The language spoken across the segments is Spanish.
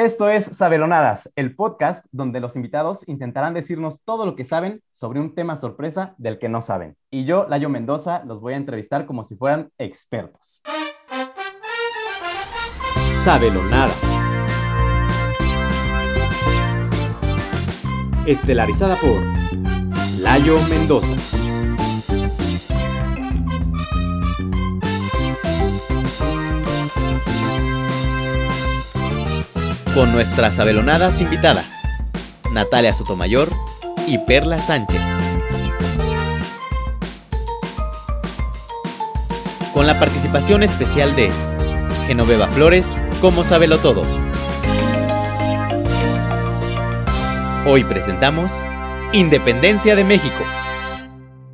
Esto es Sabelonadas, el podcast donde los invitados intentarán decirnos todo lo que saben sobre un tema sorpresa del que no saben. Y yo, Layo Mendoza, los voy a entrevistar como si fueran expertos. Sabelonadas. Estelarizada por Layo Mendoza. Con nuestras abelonadas invitadas, Natalia Sotomayor y Perla Sánchez. Con la participación especial de Genoveva Flores, como Sabelo Todo. Hoy presentamos Independencia de México.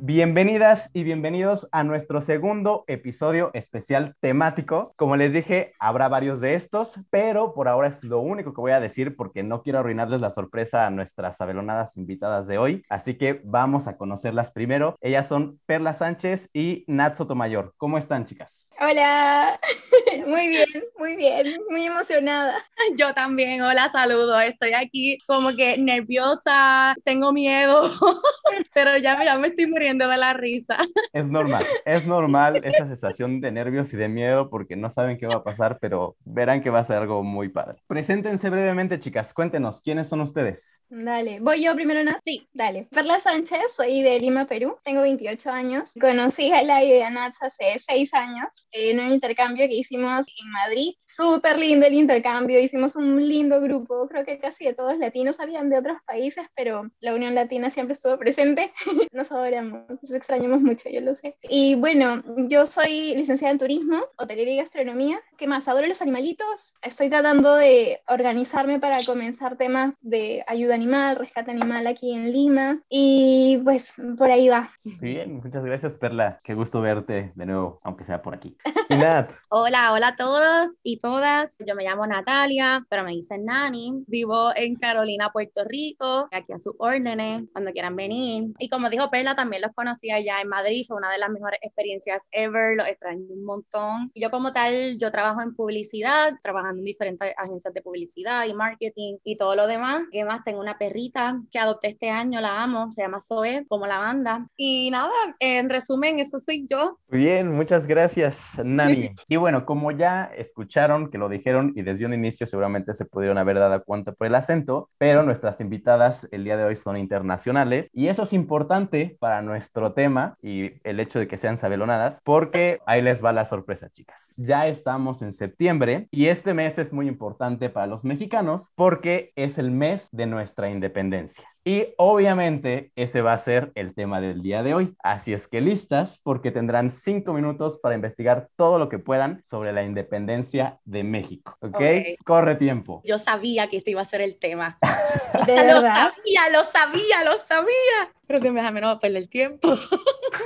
Bienvenidas y bienvenidos a nuestro segundo episodio especial temático. Como les dije, habrá varios de estos, pero por ahora es lo único que voy a decir porque no quiero arruinarles la sorpresa a nuestras abelonadas invitadas de hoy. Así que vamos a conocerlas primero. Ellas son Perla Sánchez y Nat Sotomayor. ¿Cómo están, chicas? Hola, muy bien, muy bien, muy emocionada. Yo también, hola, saludos. Estoy aquí como que nerviosa, tengo miedo, pero ya, ya me estoy muriendo de la risa. Es normal, es normal esa sensación de nervios y de miedo porque no saben qué va a pasar, pero verán que va a ser algo muy padre. Preséntense brevemente, chicas. Cuéntenos, ¿quiénes son ustedes? Dale, ¿voy yo primero, ¿no? Sí, dale. Perla Sánchez, soy de Lima, Perú. Tengo 28 años. Conocí a la y a Nats hace 6 años en un intercambio que hicimos en Madrid. Súper lindo el intercambio. Hicimos un lindo grupo. Creo que casi de todos latinos habían de otros países, pero la Unión Latina siempre estuvo presente. Nos adoramos nos extrañamos mucho, yo lo sé. Y bueno, yo soy licenciada en turismo, hotelería y gastronomía. ¿Qué más? Adoro los animalitos. Estoy tratando de organizarme para comenzar temas de ayuda animal, rescate animal aquí en Lima. Y pues por ahí va. Bien, muchas gracias, Perla. Qué gusto verte de nuevo, aunque sea por aquí. hola, hola a todos y todas. Yo me llamo Natalia, pero me dicen Nani. Vivo en Carolina, Puerto Rico. Aquí a sus órdenes, cuando quieran venir. Y como dijo Perla, también los conocí allá en Madrid, fue una de las mejores experiencias ever, lo extraño un montón. Y yo como tal, yo trabajo en publicidad, trabajando en diferentes agencias de publicidad y marketing y todo lo demás. ¿Qué más? Tengo una perrita que adopté este año, la amo, se llama Zoe, como la banda. Y nada, en resumen, eso soy yo. Bien, muchas gracias, Nani. y bueno, como ya escucharon que lo dijeron y desde un inicio seguramente se pudieron haber dado cuenta por el acento, pero nuestras invitadas el día de hoy son internacionales y eso es importante para nuestra nuestro tema y el hecho de que sean sabelonadas, porque ahí les va la sorpresa, chicas. Ya estamos en septiembre y este mes es muy importante para los mexicanos porque es el mes de nuestra independencia. Y obviamente ese va a ser el tema del día de hoy. Así es que listas porque tendrán cinco minutos para investigar todo lo que puedan sobre la independencia de México. ¿Ok? Corre tiempo. Yo sabía que este iba a ser el tema. ¿De lo sabía, lo sabía, lo sabía. Pero que me déjame no perder el tiempo.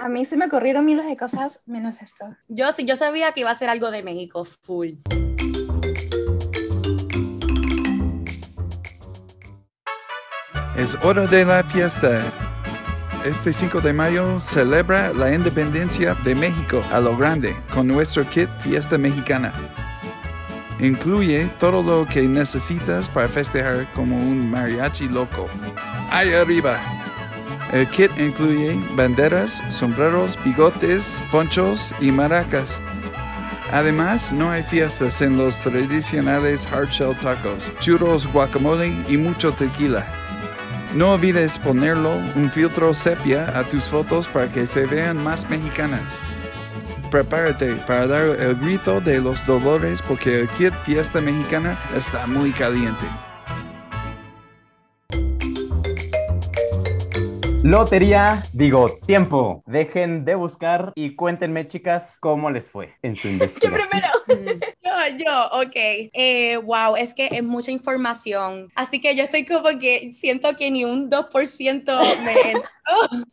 A mí se me ocurrieron miles de cosas menos esto. Yo sí, yo sabía que iba a ser algo de México full. Es hora de la fiesta. Este 5 de mayo celebra la independencia de México a lo grande con nuestro kit Fiesta Mexicana. Incluye todo lo que necesitas para festejar como un mariachi loco. ¡Ahí arriba! El kit incluye banderas, sombreros, bigotes, ponchos y maracas. Además, no hay fiestas en los tradicionales hard shell tacos, churros, guacamole y mucho tequila. No olvides ponerlo un filtro sepia a tus fotos para que se vean más mexicanas. Prepárate para dar el grito de los dolores porque el kit Fiesta Mexicana está muy caliente. Lotería, digo, tiempo. Dejen de buscar y cuéntenme, chicas, cómo les fue en su investigación. Yo primero. yo, yo, ok. Eh, wow, es que es mucha información. Así que yo estoy como que siento que ni un 2% me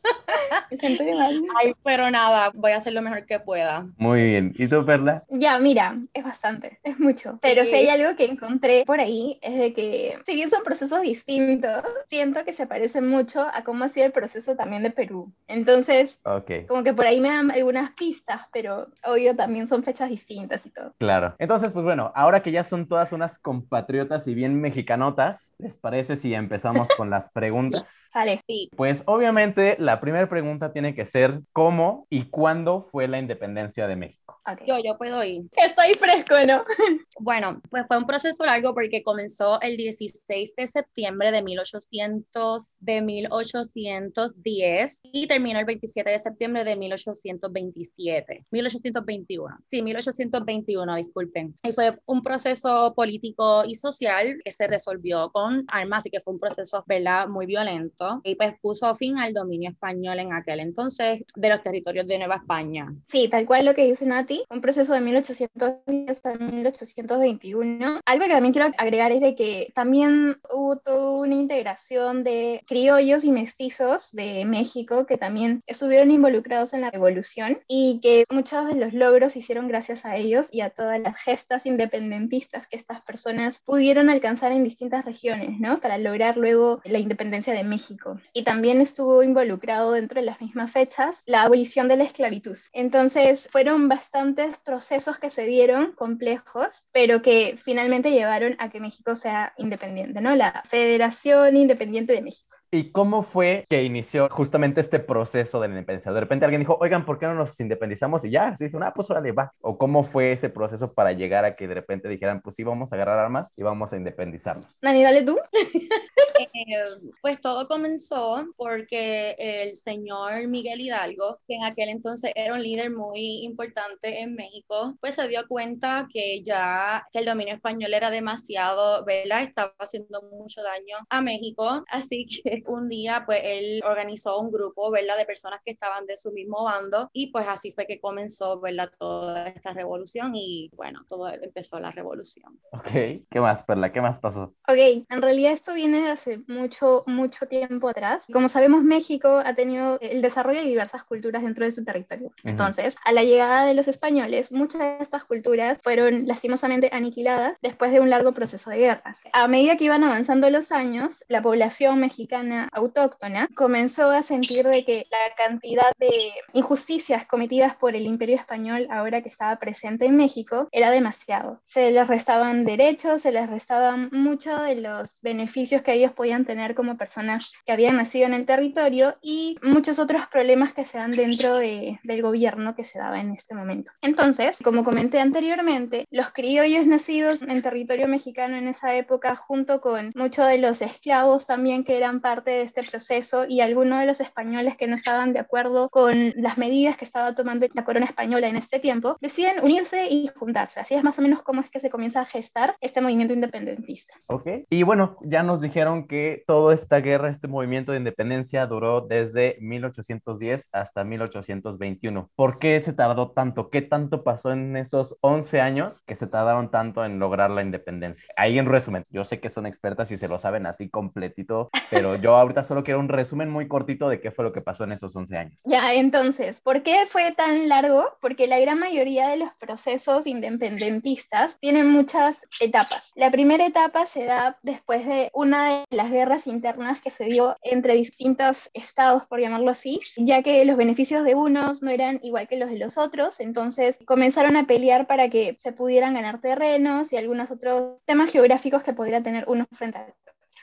Ay, pero nada, voy a hacer lo mejor que pueda. Muy bien. ¿Y tú, Perla? Ya, mira, es bastante, es mucho. Pero si hay Sí. algo que encontré por ahí, es de que, si bien son procesos distintos, siento que se parecen mucho a cómo hacía el proceso también de Perú. Entonces, Ok. como que por ahí me dan algunas pistas, pero obvio también son fechas distintas y todo. Claro. Entonces, pues bueno, ahora que ya son todas unas compatriotas y bien mexicanotas, ¿les parece si empezamos con las preguntas? Sale. Sí, Pues obviamente la primera pregunta tiene que ser ¿cómo y cuándo fue la independencia de México? Ok. yo, yo puedo ir. Estoy fresco, ¿no? Bueno, pues fue un proceso largo porque comenzó el 16 de septiembre de 1800, de 1810 y terminó el 27 de septiembre de 1827, 1821, sí, 1821, disculpen. Y fue un proceso político y social que se resolvió con armas y que fue un proceso, ¿verdad?, muy violento y pues puso fin al dominio español en aquel entonces de los territorios de Nueva España. Sí, tal cual lo que dice Nati, un proceso de 1810 a 1821. Algo que también quiero agregar es de que también hubo toda una integración de criollos y mestizos de México que también estuvieron involucrados en la revolución y que muchos de los logros se hicieron gracias a ellos y a todas las gestas independentistas que estas personas pudieron alcanzar en distintas regiones, ¿no? Para lograr luego la independencia de México. Y también estuvo involucrado dentro de las mismas fechas la abolición de la esclavitud. Entonces, fueron bastantes procesos que se dieron complejos, pero que finalmente llevaron a que México sea independiente, ¿no? La Federación Independiente de México. ¿Y cómo fue que inició justamente este proceso de la independencia? De repente alguien dijo, oigan, ¿por qué no nos independizamos? Y ya, se dijo, ah, pues órale, va. ¿O cómo fue ese proceso para llegar a que de repente dijeran, pues sí, vamos a agarrar armas y vamos a independizarnos? Nani, dale tú. Eh, pues todo comenzó porque el señor Miguel Hidalgo, que en aquel entonces era un líder muy importante en México, pues se dio cuenta que ya el dominio español era demasiado, ¿verdad? Estaba haciendo mucho daño a México, así que un día pues él organizó un grupo, ¿verdad? De personas que estaban de su mismo bando y pues así fue que comenzó, ¿verdad? Toda esta revolución y bueno, todo empezó la revolución. Ok, ¿qué más, Perla? ¿Qué más pasó? Ok, en realidad esto viene de hace mucho, mucho tiempo atrás. Como sabemos, México ha tenido el desarrollo de diversas culturas dentro de su territorio. Entonces, a la llegada de los españoles, muchas de estas culturas fueron lastimosamente aniquiladas después de un largo proceso de guerras. A medida que iban avanzando los años, la población mexicana autóctona comenzó a sentir de que la cantidad de injusticias cometidas por el imperio español ahora que estaba presente en México era demasiado. Se les restaban derechos, se les restaban muchos de los beneficios que ellos podían tener como personas que habían nacido en el territorio y muchos otros problemas que se dan dentro de- del gobierno que se daba en este momento. Entonces, como comenté anteriormente, los criollos nacidos en territorio mexicano en esa época, junto con muchos de los esclavos también que eran parte de este proceso y algunos de los españoles que no estaban de acuerdo con las medidas que estaba tomando la corona española en este tiempo, deciden unirse y juntarse. Así es más o menos cómo es que se comienza a gestar este movimiento independentista. Ok. Y bueno, ya nos dijeron que toda esta guerra, este movimiento de independencia duró desde 1810 hasta 1821. ¿Por qué se tardó tanto? ¿Qué tanto pasó en esos 11 años que se tardaron tanto en lograr la independencia? Ahí en resumen, yo sé que son expertas y se lo saben así completito, pero yo ahorita solo quiero un resumen muy cortito de qué fue lo que pasó en esos 11 años. Ya, entonces, ¿por qué fue tan largo? Porque la gran mayoría de los procesos independentistas tienen muchas etapas. La primera etapa se da después de una de las guerras internas que se dio entre distintos estados, por llamarlo así, ya que los beneficios de unos no eran igual que los de los otros, entonces comenzaron a pelear para que se pudieran ganar terrenos y algunos otros temas geográficos que pudiera tener uno frente al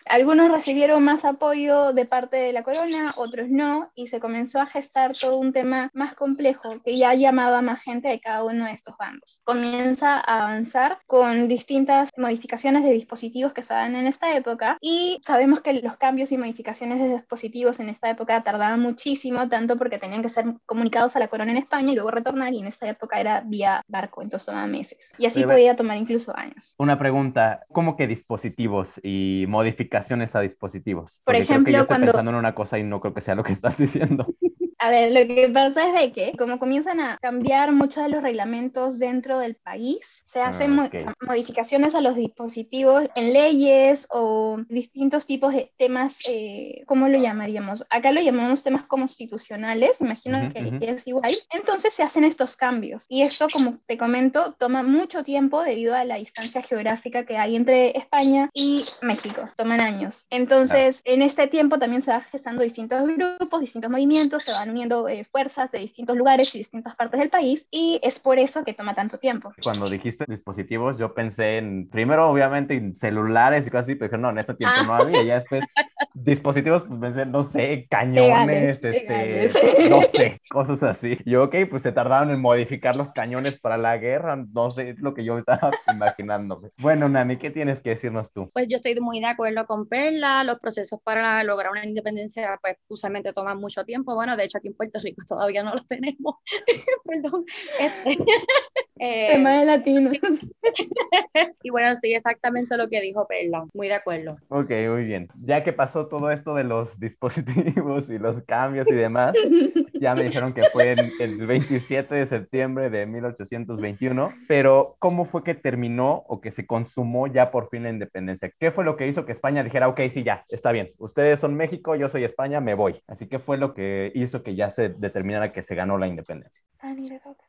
algunos recibieron más apoyo de parte de la corona, otros no, y se comenzó a gestar todo un tema más complejo que ya llamaba más gente de cada uno de estos bandos. Comienza a avanzar con distintas modificaciones de dispositivos que se dan en esta época y sabemos que los cambios y modificaciones de dispositivos en esta época tardaban muchísimo, tanto porque tenían que ser comunicados a la corona en España y luego retornar, y en esa época era vía barco, entonces tomaba meses. Y así ve- podía tomar incluso años. Una pregunta, ¿cómo que dispositivos y modificaciones a dispositivos? Por Porque creo que ejemplo, yo estoy cuando- pensando en una cosa y no creo que sea lo que estás diciendo. A ver, lo que pasa es de que como comienzan a cambiar muchos de los reglamentos dentro del país, se Ah, hacen mo- ok. modificaciones a los dispositivos en leyes o distintos tipos de temas, eh, ¿cómo lo llamaríamos? Acá lo llamamos temas constitucionales, imagino Ujú, que ujú. es igual. Entonces se hacen estos cambios y esto, como te comento, toma mucho tiempo debido a la distancia geográfica que hay entre España y México, toman años. Entonces, en este tiempo también se van gestando distintos grupos, distintos movimientos, se van uniendo eh, fuerzas de distintos lugares y distintas partes del país y es por eso que toma tanto tiempo. Cuando dijiste dispositivos, yo pensé en, primero obviamente en celulares y cosas así, pero no, en ese tiempo no había, ya después dispositivos, pues pensé, no sé, cañones, Legales, este, legales. no sé, cosas así. Yo, ok, pues se tardaron en modificar los cañones para la guerra, no sé, es lo que yo estaba imaginándome. Bueno, Nani, ¿qué tienes que decirnos tú? Pues yo estoy muy de acuerdo con Perla, los procesos para lograr una independencia pues usualmente toman mucho tiempo, bueno, de hecho aquí en Puerto Rico todavía no los tenemos, perdón. Este, eh, Tema de latinos. y bueno, sí, exactamente lo que dijo Perla, muy de acuerdo. Ok, muy bien. Ya que pasó todo esto de los dispositivos y los cambios y demás, ya me dijeron que fue en el 27 de septiembre de 1821, pero ¿cómo fue que terminó o que se consumó ya por fin la independencia? ¿Qué fue lo que hizo que España dijera, ok, sí, ya, está bien, ustedes son México, yo soy España, me voy? Así que fue lo que hizo que ya se determinara que se ganó la independencia.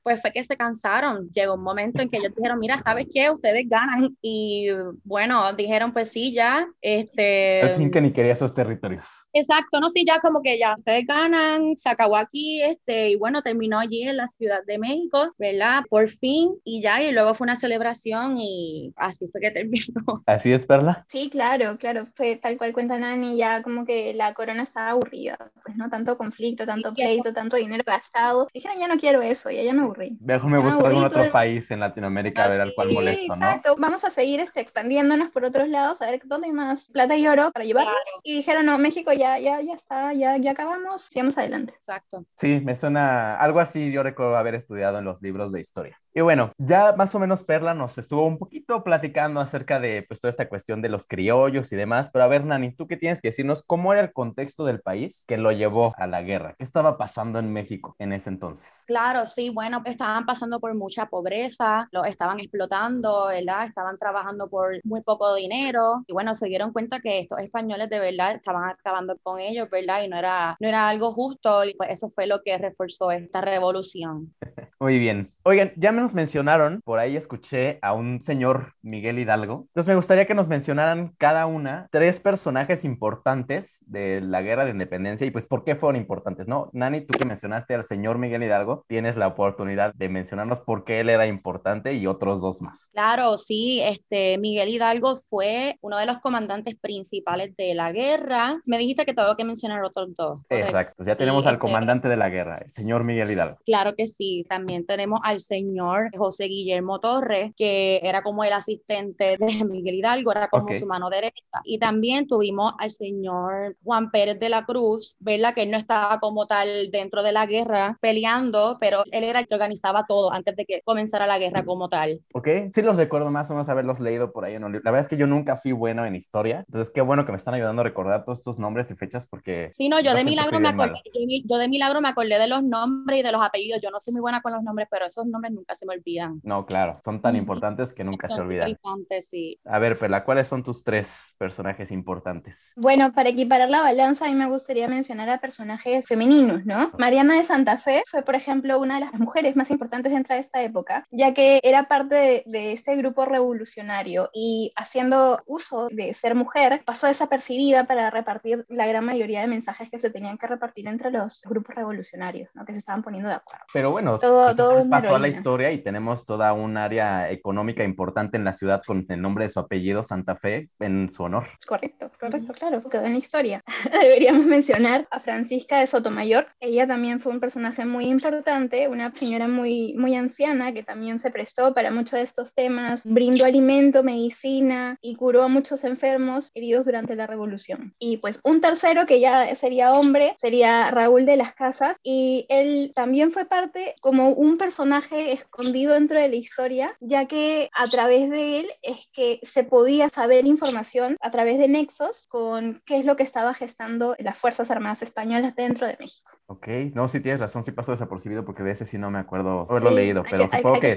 Pues fue que se cansaron, llegó un momento en que ellos dijeron, mira, ¿sabes qué? Ustedes ganan y bueno, dijeron, pues sí, ya, este... Al fin que ni quería esos territorios. Exacto, no, sí, ya como que ya ustedes ganan, se acabó aquí, este, y bueno, terminó allí en la Ciudad de México, ¿verdad? Por fin, y ya, y luego fue una celebración y así fue que terminó. ¿Así es, Perla? Sí, claro, claro, fue tal cual cuenta Nani, ya como que la corona estaba aburrida, pues no tanto conflicto, tanto Sí, pleito, tanto dinero gastado. Dijeron, ya no quiero eso, ya, ya me aburrí. Mejor me busco algún otro el- país en Latinoamérica a ver al cual Sí, molesto, Sí, ¿no? exacto, vamos a seguir este, expandiéndonos por otros lados, a ver dónde hay más plata y oro para llevarnos. Claro. Y dijeron, no, México ya, ya, ya está, ya, ya acabamos, sigamos adelante. Exacto. Sí, me suena algo así, yo recuerdo haber estudiado en los libros de historia. Y bueno, ya más o menos Perla nos estuvo un poquito platicando acerca de pues toda esta cuestión de los criollos y demás, pero a ver, Nani, ¿tú qué tienes que decirnos? ¿Cómo era el contexto del país que lo llevó a la guerra? ¿Qué estaba pasando en México en ese entonces? Claro, sí, bueno, estaban pasando por mucha pobreza, lo estaban explotando, ¿verdad? Estaban trabajando por muy poco dinero y bueno, se dieron cuenta que estos españoles de verdad estaban acabando con ellos, ¿verdad? Y no era, no era algo justo y pues eso fue lo que reforzó esta revolución. Muy bien. Oigan, ya me nos mencionaron, por ahí escuché a un señor Miguel Hidalgo. Entonces me gustaría que nos mencionaran cada una tres personajes importantes de la guerra de independencia y pues por qué fueron importantes, ¿no? Nani, tú que mencionaste al señor Miguel Hidalgo, tienes la oportunidad de mencionarnos por qué él era importante y otros dos más. Claro, sí, este Miguel Hidalgo fue uno de los comandantes principales de la guerra. Me dijiste que tengo que mencionar otros dos. ¿correcto? Exacto, ya Sí, tenemos al este- comandante de la guerra, el señor Miguel Hidalgo. Claro que sí, también tenemos al señor José Guillermo Torres, que era como el asistente de Miguel Hidalgo, era como Ok. su mano derecha. Y también tuvimos al señor Juan Pérez de la Cruz, ¿verdad? Que él no estaba como tal dentro de la guerra peleando, pero él era el que organizaba todo antes de que comenzara la guerra como tal. ¿Ok? Sí los recuerdo más o menos haberlos leído por ahí. La verdad es que yo nunca fui bueno en historia, entonces qué bueno que me están ayudando a recordar todos estos nombres y fechas porque... Sí, no, yo de milagro me acordé, yo, yo de milagro me acordé de los nombres y de los apellidos. Yo no soy muy buena con los nombres, pero esos nombres nunca se me olvidan. No, claro, son tan importantes que nunca se Son olvidan. importantes, sí. A ver, Perla, ¿cuáles son tus tres personajes importantes? Bueno, para equiparar la balanza, a mí me gustaría mencionar a personajes femeninos, ¿no? Mariana de Santa Fe fue, por ejemplo, una de las mujeres más importantes dentro de esta época, ya que era parte de, de este grupo revolucionario y haciendo uso de ser mujer, pasó desapercibida para repartir la gran mayoría de mensajes que se tenían que repartir entre los grupos revolucionarios, ¿no? Que se estaban poniendo de acuerdo. Pero bueno, Todo- pues, todo pasó a la heroína. Historia y tenemos toda un área económica importante en la ciudad con el nombre de su apellido, Santa Fe, en su honor. Correcto, correcto, claro, quedó en la historia. Deberíamos mencionar a Francisca de Sotomayor. Ella también fue un personaje muy importante, una señora muy, muy anciana que también se prestó para muchos de estos temas, brindó alimento, medicina y curó a muchos enfermos heridos durante la revolución. Y pues un tercero que ya sería hombre sería Raúl de las Casas y él también fue parte como un personaje escondido dentro de la historia, ya que a través de él es que se podía saber información a través de nexos con qué es lo que estaba gestando las Fuerzas Armadas Españolas dentro de México. Ok, no, sí tienes razón, sí pasó desapercibido porque de ese sí no me acuerdo haberlo leído, pero supongo que,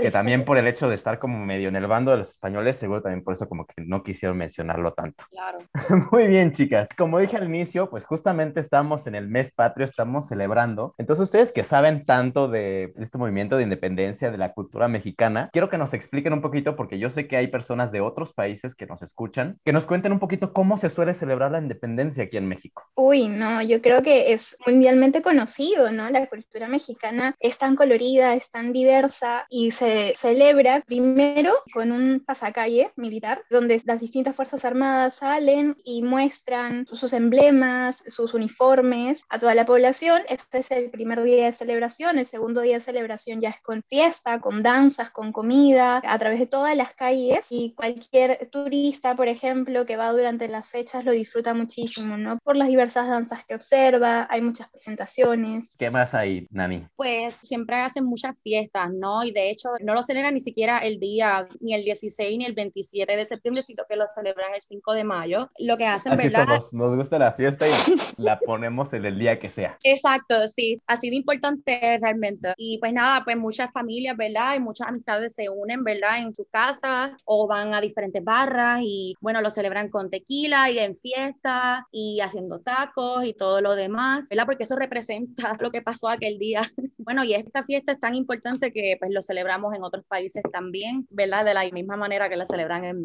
que, también por el hecho de estar como medio en el bando de los españoles, seguro también por eso como que no quisieron mencionarlo tanto. Claro. Muy bien, chicas. Como dije al inicio, pues justamente estamos en el mes patrio, estamos celebrando. Entonces, ustedes que saben tanto de este movimiento de independencia, de la cultura mexicana, quiero que nos expliquen un poquito, porque yo sé que hay personas de otros países que nos escuchan, que nos cuenten un poquito cómo se suele celebrar la independencia aquí en México. Uy, no, yo creo que es mundialmente conocido, ¿no? La cultura mexicana es tan colorida, es tan diversa y se celebra primero con un pasacalle militar, donde las distintas Fuerzas Armadas salen y muestran sus emblemas, sus uniformes a toda la población. Este es el primer día de celebración, el segundo día de celebración ya es con fiesta, con danzas, con comida, a través de todas las calles y cualquier turista, por ejemplo, que va durante las fechas lo disfruta muchísimo, ¿no? Por las diversas danzas que observa, hay muchas presentaciones. ¿Qué más hay, Nani? Pues siempre hacen muchas fiestas, ¿no? Y de hecho no lo celebran ni siquiera el día, ni el 16 ni el 27 de septiembre, sino que lo celebran el 5 de mayo. Lo que hacen, Así ¿verdad? Somos. Nos gusta la fiesta y la ponemos en el día que sea. Exacto, sí. Así de importante realmente. Y pues nada, pues muchas familias, ¿verdad? Y muchas amistades se unen, ¿verdad? En su casa o van a diferentes barras y bueno, lo celebran con tequila y en fiesta y haciendo tacos y todo lo demás, ¿verdad? Porque eso representa lo que pasó aquel día. bueno, y esta fiesta es tan importante que pues lo celebramos en otros países también, ¿verdad? De la misma manera que la celebran en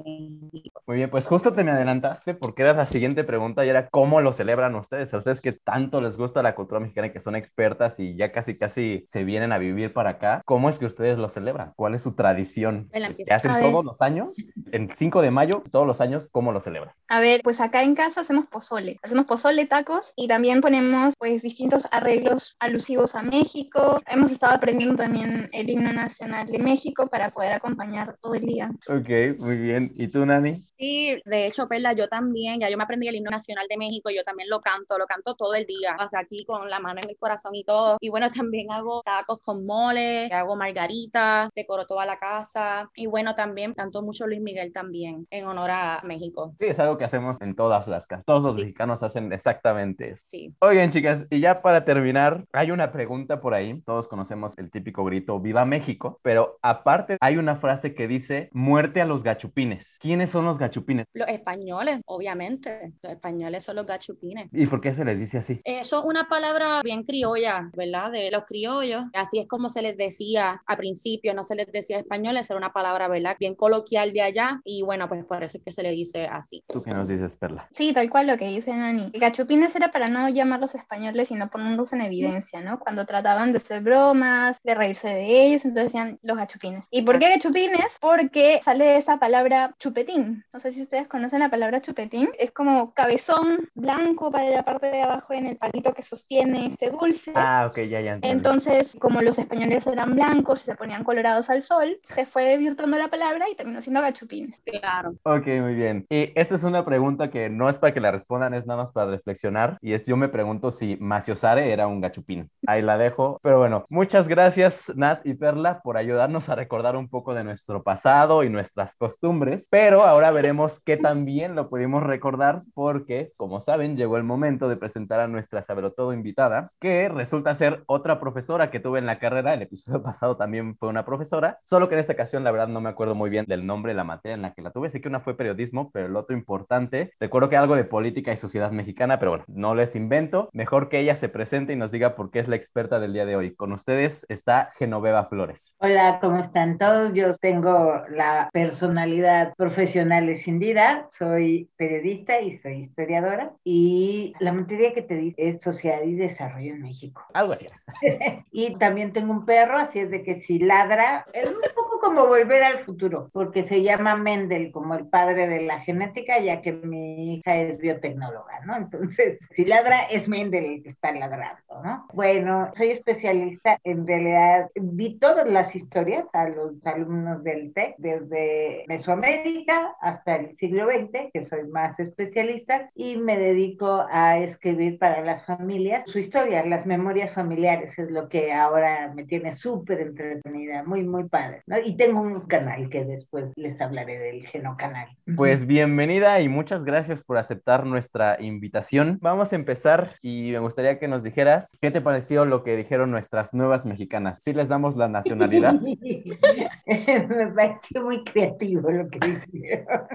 México. Muy bien, pues justo te me adelantaste porque era la siguiente pregunta y era cómo lo celebran ustedes. A ustedes que tanto les gusta la cultura mexicana que son expertas y ya casi casi se vienen a vivir para acá, ¿cómo es que ustedes lo celebran? ¿Cuál es su tradición? ¿Qué hacen todos los años? En 5 de mayo, todos los años, ¿cómo lo celebran? A ver, pues acá en casa hacemos pozole. Hacemos pozole, tacos y también ponemos pues distintos arreglos alusivos a México. Hemos estado aprendiendo también el himno nacional de México para poder acompañar todo el día. Ok, muy bien. ¿Y tú, Nani? Sí, de hecho, Perla, yo también, ya yo me aprendí el himno nacional de México, yo también lo canto, lo canto todo el día, hasta aquí con la mano en el corazón y todo. Y bueno, también hago tacos con mole, hago margarita, decoro toda la casa. Y bueno, también canto mucho Luis Miguel también, en honor a México. Sí, es algo que hacemos en todas las casas. Todos los mexicanos hacen exactamente eso. Sí. Oigan, chicas, y ya para terminar, hay una pregunta por ahí. Todos conocemos el típico grito Viva México, pero aparte hay una frase que dice muerte a los gachupines. ¿Quiénes son los gachupines? Los españoles, obviamente. Los españoles son los gachupines. ¿Y por qué se les dice así? Eso es una palabra bien criolla, ¿verdad? De los criollos. Así es como se les decía al principio, no se les decía españoles, era una palabra, ¿verdad? Bien coloquial de allá. Y bueno, pues por eso es que se le dice así. ¿Tú qué nos dices, Perla? Sí, tal cual lo que dice Nani. Gachupines era para no llamarlos españoles, sino ponerlos en evidencia, ¿no? Cuando trataban de hacer bromas, de reírse de ellos, entonces decían los gachupines. ¿Y por qué gachupines? Porque sale de esa palabra chupetín. No sé si ustedes conocen la palabra chupetín. Es como cabezón blanco para la parte de abajo en el palito que sostiene este dulce. Ah, ok, ya, ya. Entendí. Entonces, como los españoles eran blancos y se ponían colorados al sol, se fue desvirtuando la palabra y terminó siendo gachupines. Claro. Ok, muy bien. Y esta es una pregunta que no es para que la respondan, es nada más para reflexionar. Y es, yo me pregunto si Maciosare era un gachupín. Ahí la dejo. Pero bueno, muchas gracias, Nat y Perla, por ayudarnos a recordar un poco de nuestro pasado y nuestras costumbres. Pero ahora veremos qué también lo pudimos recordar porque, como saben, llegó el momento de presentar a nuestra sabelotodo invitada, que resulta ser otra profesora que tuve en la carrera. El episodio pasado también fue una profesora, solo que en esta ocasión la verdad no me acuerdo muy bien del nombre de la materia en la que la tuve. Sé que una fue periodismo, pero el otro importante, recuerdo que algo de política y sociedad mexicana, pero bueno, no les invento. Mejor que ella se presente y nos diga por qué es la experta del día de hoy. Con ustedes está Genoveva Flores. Hola, ¿cómo están todos? Yo tengo la personalidad profesional escindida, soy periodista y soy historiadora y la materia que te dice es sociedad y desarrollo en México. Algo así. y también tengo un perro, así es de que si ladra, es un poco como volver al futuro, porque se llama Mendel como el padre de la genética, ya que mi hija es biotecnóloga, ¿no? Entonces, si ladra, es Mendel el que está ladrando, ¿no? Bueno, soy especialista en realidad, vi todas las historias a los alumnos del TEC, desde Mesoamérica hasta hasta el siglo XX, que soy más especialista, y me dedico a escribir para las familias su historia, las memorias familiares, es lo que ahora me tiene súper entretenida, muy, muy padre. ¿no? Y tengo un canal que después les hablaré del Genocanal. Pues bienvenida y muchas gracias por aceptar nuestra invitación. Vamos a empezar y me gustaría que nos dijeras qué te pareció lo que dijeron nuestras nuevas mexicanas. ¿Sí les damos la nacionalidad? me pareció muy creativo lo que dijeron.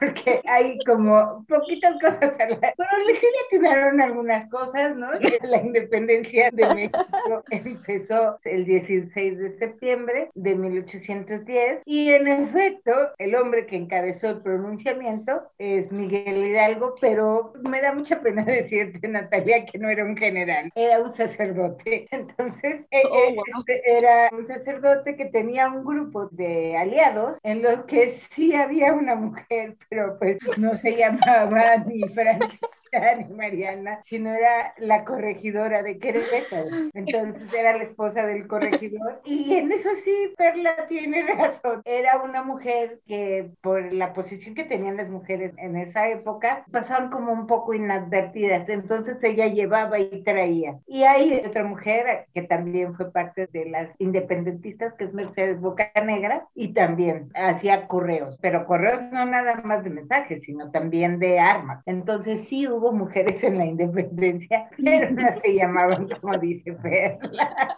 Porque hay como poquitas cosas. Bueno, sí le tiraron algunas cosas, ¿no? La independencia de México empezó el 16 de septiembre de 1810 y en efecto el hombre que encabezó el pronunciamiento es Miguel Hidalgo, pero me da mucha pena decirte, Natalia, que no era un general, era un sacerdote. Entonces, e, Oh, wow. este era un sacerdote que tenía un grupo de aliados en los que sí había una mujer, pero pues no se llamaba ni ni Mariana, sino era la corregidora de Querétaro. Entonces era la esposa del corregidor. Y en eso sí, Perla tiene razón. Era una mujer que por la posición que tenían las mujeres en esa época, pasaban como un poco inadvertidas. Entonces ella llevaba y traía. Y hay otra mujer que también fue parte de las independentistas, que es Mercedes Bocanegra, y también hacía correos. Pero correos no nada más de mensajes, sino también de armas. Entonces sí hubo mujeres en la independencia, pero no se llamaban como dice Perla.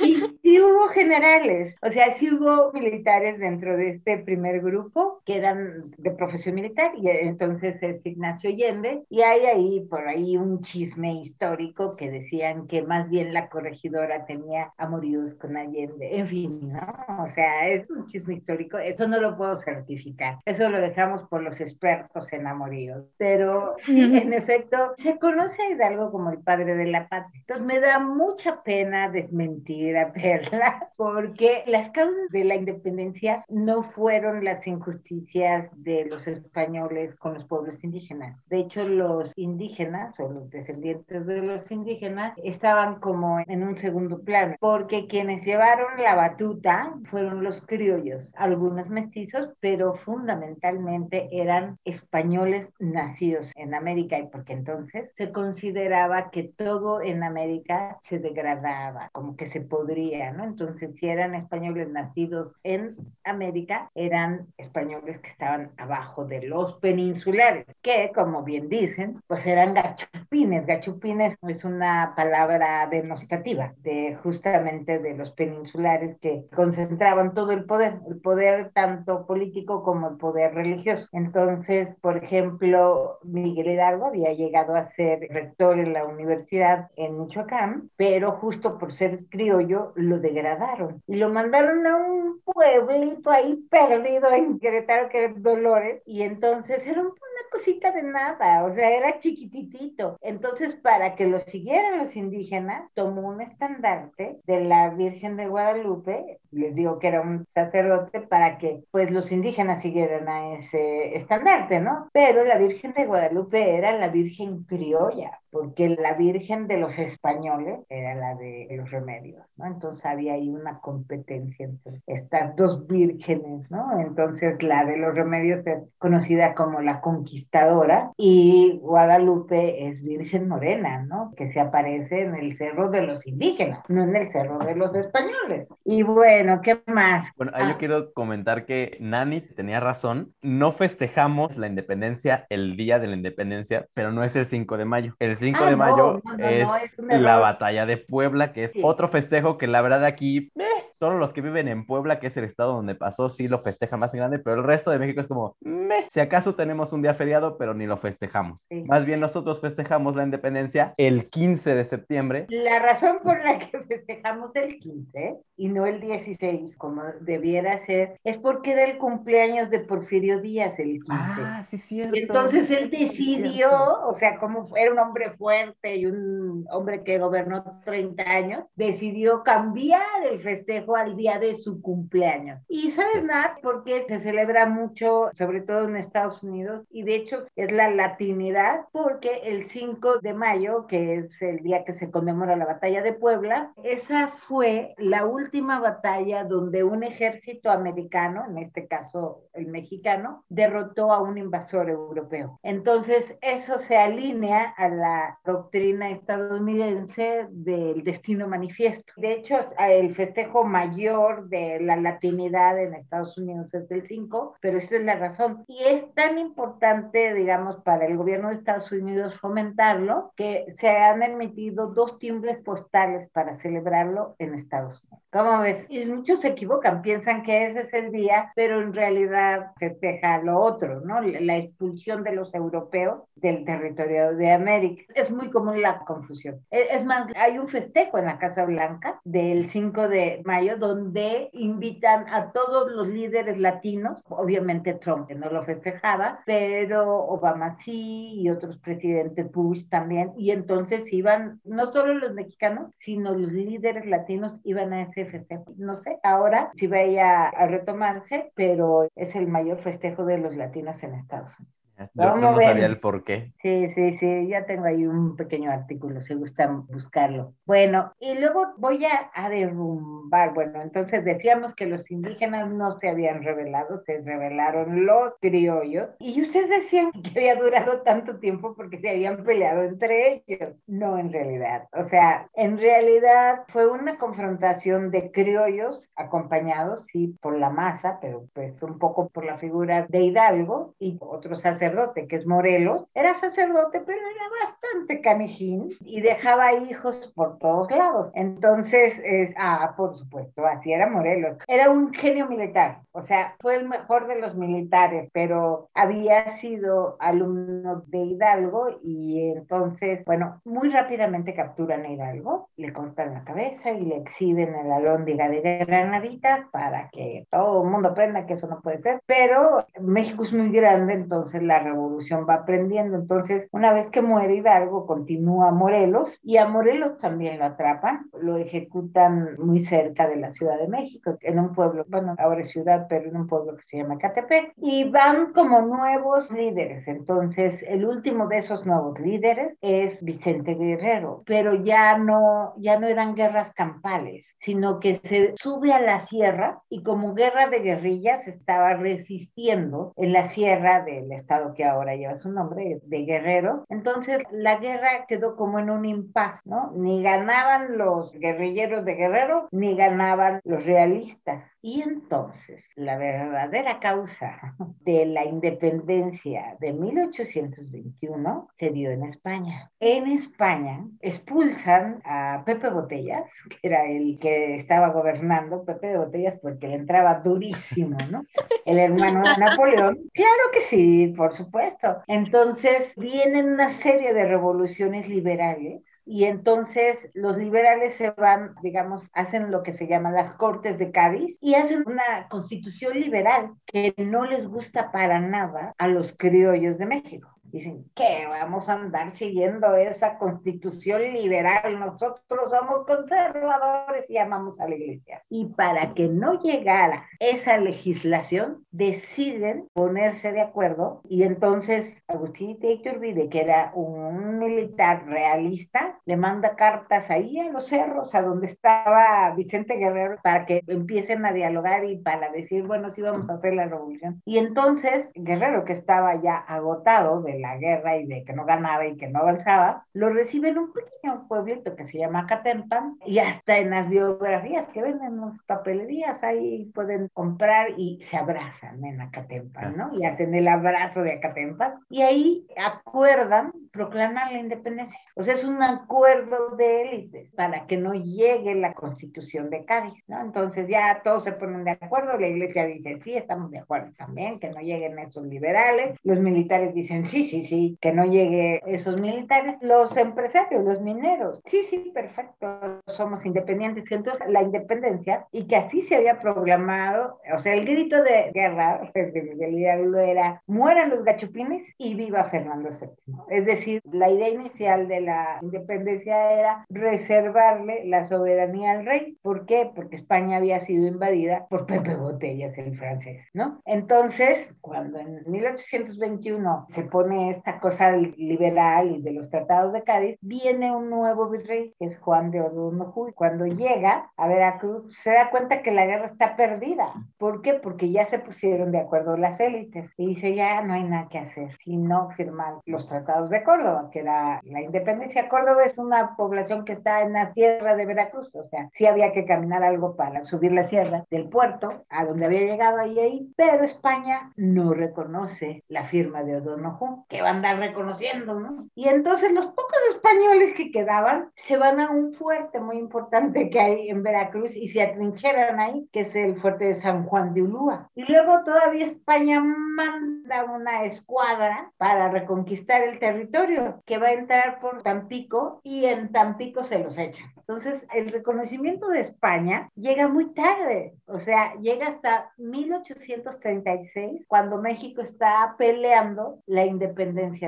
Y sí hubo generales, o sea, sí hubo militares dentro de este primer grupo que eran de profesión militar, y entonces es Ignacio Allende, y hay ahí por ahí un chisme histórico que decían que más bien la corregidora tenía amoríos con Allende, en fin, ¿no? O sea, es un chisme histórico, eso no lo puedo certificar, eso lo dejamos por los expertos en amoríos, pero en efecto, se conoce a Hidalgo como el padre de la patria. Entonces me da mucha pena desmentir a Perla, porque las causas de la independencia no fueron las injusticias de los españoles con los pueblos indígenas. De hecho, los indígenas o los descendientes de los indígenas estaban como en un segundo plano, porque quienes llevaron la batuta fueron los criollos, algunos mestizos, pero fundamentalmente eran españoles nacidos en América porque entonces se consideraba que todo en América se degradaba, como que se podría, ¿no? Entonces, si eran españoles nacidos en América, eran españoles que estaban abajo de los peninsulares, que, como bien dicen, pues eran gachupines. Gachupines es una palabra denostativa de justamente de los peninsulares que concentraban todo el poder, el poder tanto político como el poder religioso. Entonces, por ejemplo, Miguel Hidalgo había llegado a ser rector en la universidad en Michoacán, pero justo por ser criollo lo degradaron y lo mandaron a un pueblito ahí perdido en Querétaro que es Dolores y entonces era un- cosita de nada, o sea, era chiquititito. Entonces, para que lo siguieran los indígenas, tomó un estandarte de la Virgen de Guadalupe, les digo que era un sacerdote para que pues los indígenas siguieran a ese estandarte, ¿no? Pero la Virgen de Guadalupe era la Virgen criolla, porque la Virgen de los españoles era la de los remedios, ¿no? Entonces había ahí una competencia entre estas dos vírgenes, ¿no? Entonces la de los remedios es conocida como la conquistadora y Guadalupe es Virgen Morena, ¿no? Que se aparece en el cerro de los indígenas, no en el cerro de los españoles. Y bueno, ¿qué más? Bueno, ahí yo Ah. quiero comentar que Nani tenía razón. No festejamos la independencia el día de la independencia, pero no es el 5 de mayo. El 5 Ah, de mayo no, no, no, es la batalla de Puebla, que es Sí. otro festejo que la verdad aquí, eh, solo los que viven en Puebla, que es el estado donde pasó, sí lo festejan más en grande, pero el resto de México es como, meh, si acaso tenemos un día feriado, pero ni lo festejamos. Sí. Más bien nosotros festejamos la independencia el 15 de septiembre. La razón por la que festejamos el 15 y no el 16, como debiera ser, es porque era el cumpleaños de Porfirio Díaz el 15. Ah, sí, cierto. Y entonces él decidió, o sea, como era un hombre fuerte y un hombre que gobernó 30 años, decidió cambiar el festejo festejo al día de su cumpleaños. Y sabes, Nat, porque se celebra mucho, sobre todo en Estados Unidos, y de hecho es la latinidad, porque el 5 de mayo, que es el día que se conmemora la batalla de Puebla, esa fue la última batalla donde un ejército americano, en este caso el mexicano, derrotó a un invasor europeo. Entonces, eso se alinea a la doctrina estadounidense del destino manifiesto. De hecho, el festejo mayor de la latinidad en Estados Unidos es del 5, pero esa es la razón. Y es tan importante, digamos, para el gobierno de Estados Unidos fomentarlo que se han emitido dos timbres postales para celebrarlo en Estados Unidos. ¿Cómo ves? Y muchos se equivocan, piensan que ese es el día, pero en realidad festeja lo otro, ¿no? La expulsión de los europeos del territorio de América. Es muy común la confusión. E, es más, hay un festejo en la Casa Blanca del 5 de mayo donde invitan a todos los líderes latinos, obviamente Trump que no lo festejaba, pero Obama sí y otros presidentes Bush también, y entonces iban, no solo los mexicanos, sino los líderes latinos iban a ese festejo. No sé, ahora si vaya a retomarse, pero es el mayor festejo de los latinos en Estados Unidos. Yo, no sabía el por qué. Sí, sí, sí, ya tengo ahí un pequeño artículo, si gustan buscarlo. Bueno, y luego voy a, a, derrumbar, bueno, entonces decíamos que los indígenas no se habían revelado, se revelaron los criollos, y ustedes decían que había durado tanto tiempo porque se habían peleado entre ellos. No, en realidad, o sea, en realidad fue una confrontación de criollos acompañados, sí, por la masa, pero pues un poco por la figura de Hidalgo y otros sacerdotes sacerdote, que es Morelos, era sacerdote, pero era bastante canejín y dejaba hijos por todos lados. Entonces, es, ah, por supuesto, así era Morelos. Era un genio militar, o sea, fue el mejor de los militares, pero había sido alumno de Hidalgo y entonces, bueno, muy rápidamente capturan a Hidalgo, le cortan la cabeza y le exhiben el alóndiga de granaditas para que todo el mundo aprenda que eso no puede ser, pero México es muy grande, entonces la revolución va aprendiendo. Entonces, una vez que muere Hidalgo, continúa Morelos y a Morelos también lo atrapan, lo ejecutan muy cerca de la Ciudad de México, en un pueblo, bueno, ahora es ciudad, pero en un pueblo que se llama Catepec, y van como nuevos líderes. Entonces, el último de esos nuevos líderes es Vicente Guerrero, pero ya no, ya no eran guerras campales, sino que se sube a la sierra y como guerra de guerrillas estaba resistiendo en la sierra del estado que ahora lleva su nombre, de Guerrero. Entonces la guerra quedó como en un impas, ¿no? Ni ganaban los guerrilleros de Guerrero, ni ganaban los realistas. Y entonces la verdadera causa de la independencia de 1821 se dio en España. En España expulsan a Pepe Botellas, que era el que estaba gobernando, Pepe de Botellas, porque le entraba durísimo, ¿no? El hermano de Napoleón. Claro que sí, por supuesto. Entonces vienen una serie de revoluciones liberales y entonces los liberales se van, digamos, hacen lo que se llama las Cortes de Cádiz y hacen una constitución liberal que no les gusta para nada a los criollos de México. Dicen, ¿qué? Vamos a andar siguiendo esa constitución liberal. Nosotros somos conservadores y amamos a la iglesia. Y para que no llegara esa legislación, deciden ponerse de acuerdo. Y entonces Agustín de Iturbide, que era un militar realista, le manda cartas ahí a los cerros, a donde estaba Vicente Guerrero, para que empiecen a dialogar y para decir, bueno, sí vamos a hacer la revolución. Y entonces Guerrero, que estaba ya agotado de la la guerra y de que no ganaba y que no avanzaba, lo recibe en un pequeño pueblito que se llama Catempan y hasta en las biografías que venden en las papelerías ahí pueden comprar y se abrazan en Acatempan, ¿no? Y hacen el abrazo de Acatempan y ahí acuerdan proclamar la independencia. O sea, es un acuerdo de élites para que no llegue la constitución de Cádiz, ¿no? Entonces ya todos se ponen de acuerdo, la iglesia dice, sí, estamos de acuerdo también, que no lleguen esos liberales, los militares dicen, sí, sí, sí, que no llegue esos militares, los empresarios, los mineros. Sí, sí, perfecto, somos independientes. Entonces, la independencia, y que así se había programado, o sea, el grito de guerra del diablo era, mueran los gachupines y viva Fernando VII. Es decir, la idea inicial de la independencia era reservarle la soberanía al rey. ¿Por qué? Porque España había sido invadida por Pepe Botellas, el francés, ¿no? Entonces, cuando en 1821 se pone esta cosa liberal y de los tratados de Cádiz, viene un nuevo virrey, que es Juan de O'Donoghue. Cuando llega a Veracruz, se da cuenta que la guerra está perdida. ¿Por qué? Porque ya se pusieron de acuerdo las élites. Y dice, ya no hay nada que hacer, sino firmar los tratados de Córdoba, que era la independencia. Córdoba es una población que está en la sierra de Veracruz, o sea, sí había que caminar algo para subir la sierra del puerto, a donde había llegado ahí, ahí, pero España no reconoce la firma de O'Donoghue, que va a andar reconociendo, ¿no? Y entonces los pocos españoles que quedaban se van a un fuerte muy importante que hay en Veracruz y se atrincheran ahí, que es el fuerte de San Juan de Ulúa. Y luego todavía España manda una escuadra para reconquistar el territorio, que va a entrar por Tampico y en Tampico se los echan. Entonces, el reconocimiento de España llega muy tarde, o sea, llega hasta 1836, cuando México está peleando la independencia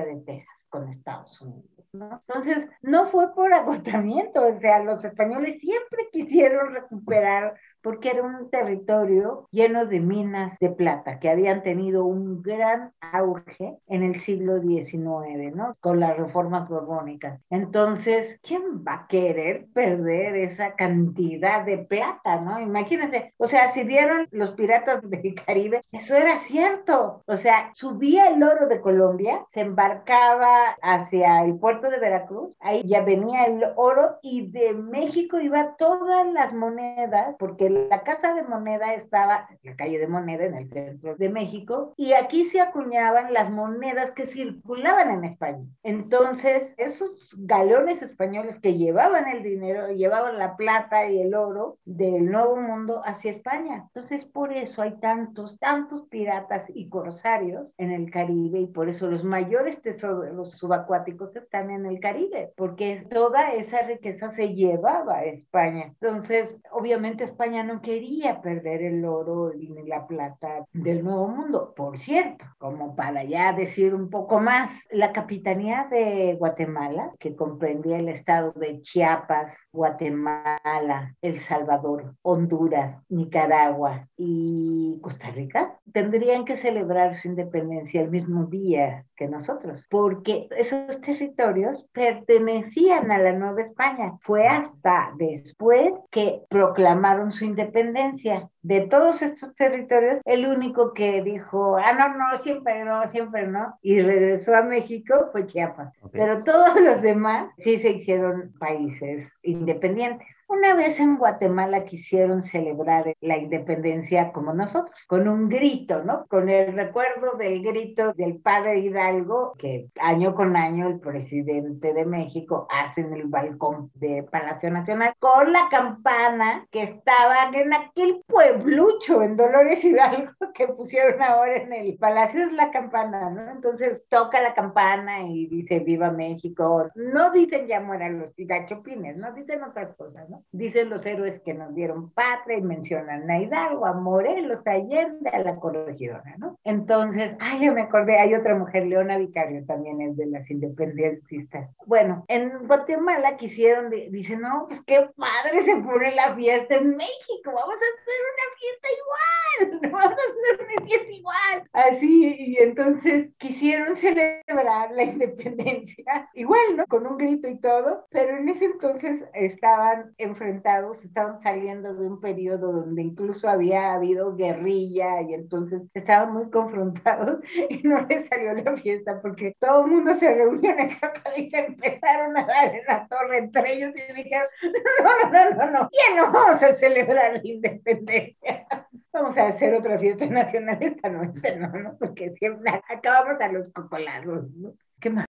de Texas con Estados Unidos. Entonces, no fue por agotamiento, o sea, los españoles siempre quisieron recuperar porque era un territorio lleno de minas de plata que habían tenido un gran auge en el siglo XIX, ¿no? Con las reformas borbónicas. Entonces, ¿quién va a querer perder esa cantidad de plata, ¿no? Imagínense, o sea, si vieron los piratas del Caribe, eso era cierto. O sea, subía el oro de Colombia, se embarcaba hacia el puerto de Veracruz, ahí ya venía el oro y de México iba todas las monedas, porque la Casa de Moneda estaba en la calle de Moneda, en el centro de México, y aquí se acuñaban las monedas que circulaban en España. Entonces, esos galeones españoles que llevaban el dinero, llevaban la plata y el oro del Nuevo Mundo hacia España. Entonces, por eso hay tantos, tantos piratas y corsarios en el Caribe, y por eso los mayores tesoros subacuáticos están en el Caribe, porque toda esa riqueza se llevaba a España. Entonces, obviamente España no quería perder el oro ni la plata del Nuevo Mundo. Por cierto, como para ya decir un poco más, la capitanía de Guatemala, que comprendía el estado de Chiapas, Guatemala, El Salvador, Honduras, Nicaragua y Costa Rica, tendrían que celebrar su independencia el mismo día que nosotros, porque esos territorios pertenecían a la Nueva España. Fue hasta después que proclamaron su independencia. De todos estos territorios, el único que dijo, ah, no, no, siempre no, siempre no, y regresó a México fue Chiapas. Pero todos los demás sí se hicieron países independientes. Una vez en Guatemala quisieron celebrar la independencia como nosotros, con un grito, ¿no? Con el recuerdo del grito del padre Hidalgo, que año con año el presidente de México hace en el balcón de Palacio Nacional, con la campana que estaba en aquel pueblucho en Dolores Hidalgo que pusieron ahora en el Palacio, es la campana, ¿no? Entonces toca la campana y dice Viva México. No dicen ya mueran los gachopines, no dicen otras cosas, ¿no? Dicen los héroes que nos dieron patria y mencionan a Hidalgo, a Morelos, a Allende, a la corregidora, ¿no? Entonces, ay, yo me acordé, hay otra mujer, Leona Vicario, también es de las independentistas. Bueno, en Guatemala quisieron, dicen, no, pues qué padre se pone la fiesta en México, vamos a hacer una fiesta igual, vamos a hacer una fiesta igual. Así, y entonces quisieron celebrar la independencia, igual, ¿no? Con un grito y todo, pero en ese entonces estaban en enfrentados, estaban saliendo de un periodo donde incluso había habido guerrilla y entonces estaban muy confrontados y no les salió la fiesta porque todo el mundo se reunió en el y empezaron a dar en la torre entre ellos y dijeron, no, no, no, no, ya no vamos a celebrar la independencia. Vamos a hacer otra fiesta nacional esta noche, ¿no? ¿no? Porque siempre acabamos a los cocolados, ¿no? ¿Qué más?